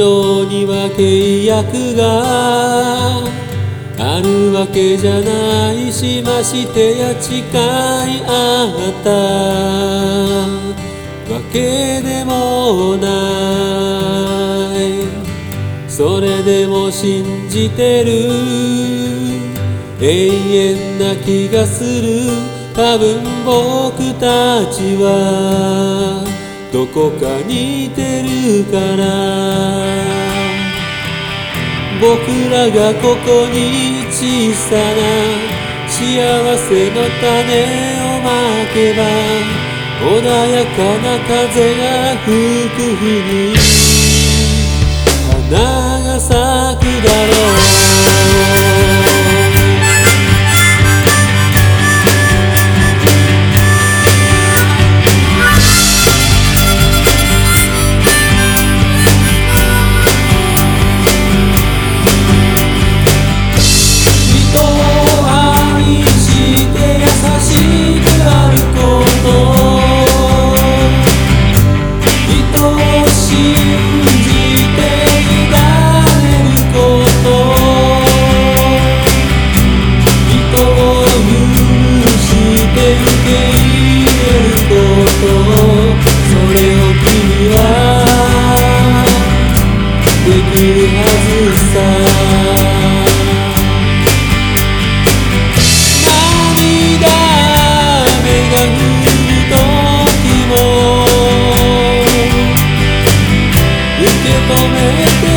上には契約があるわけじゃないしましてや誓いあった。わけでもない。それでも信じてる。永遠な気がする。多分僕たちは。どこか似てるから。僕らがここに小さな幸せの種をまけば穏やかな風が吹く日に花が咲くだろう。けじゃないしまして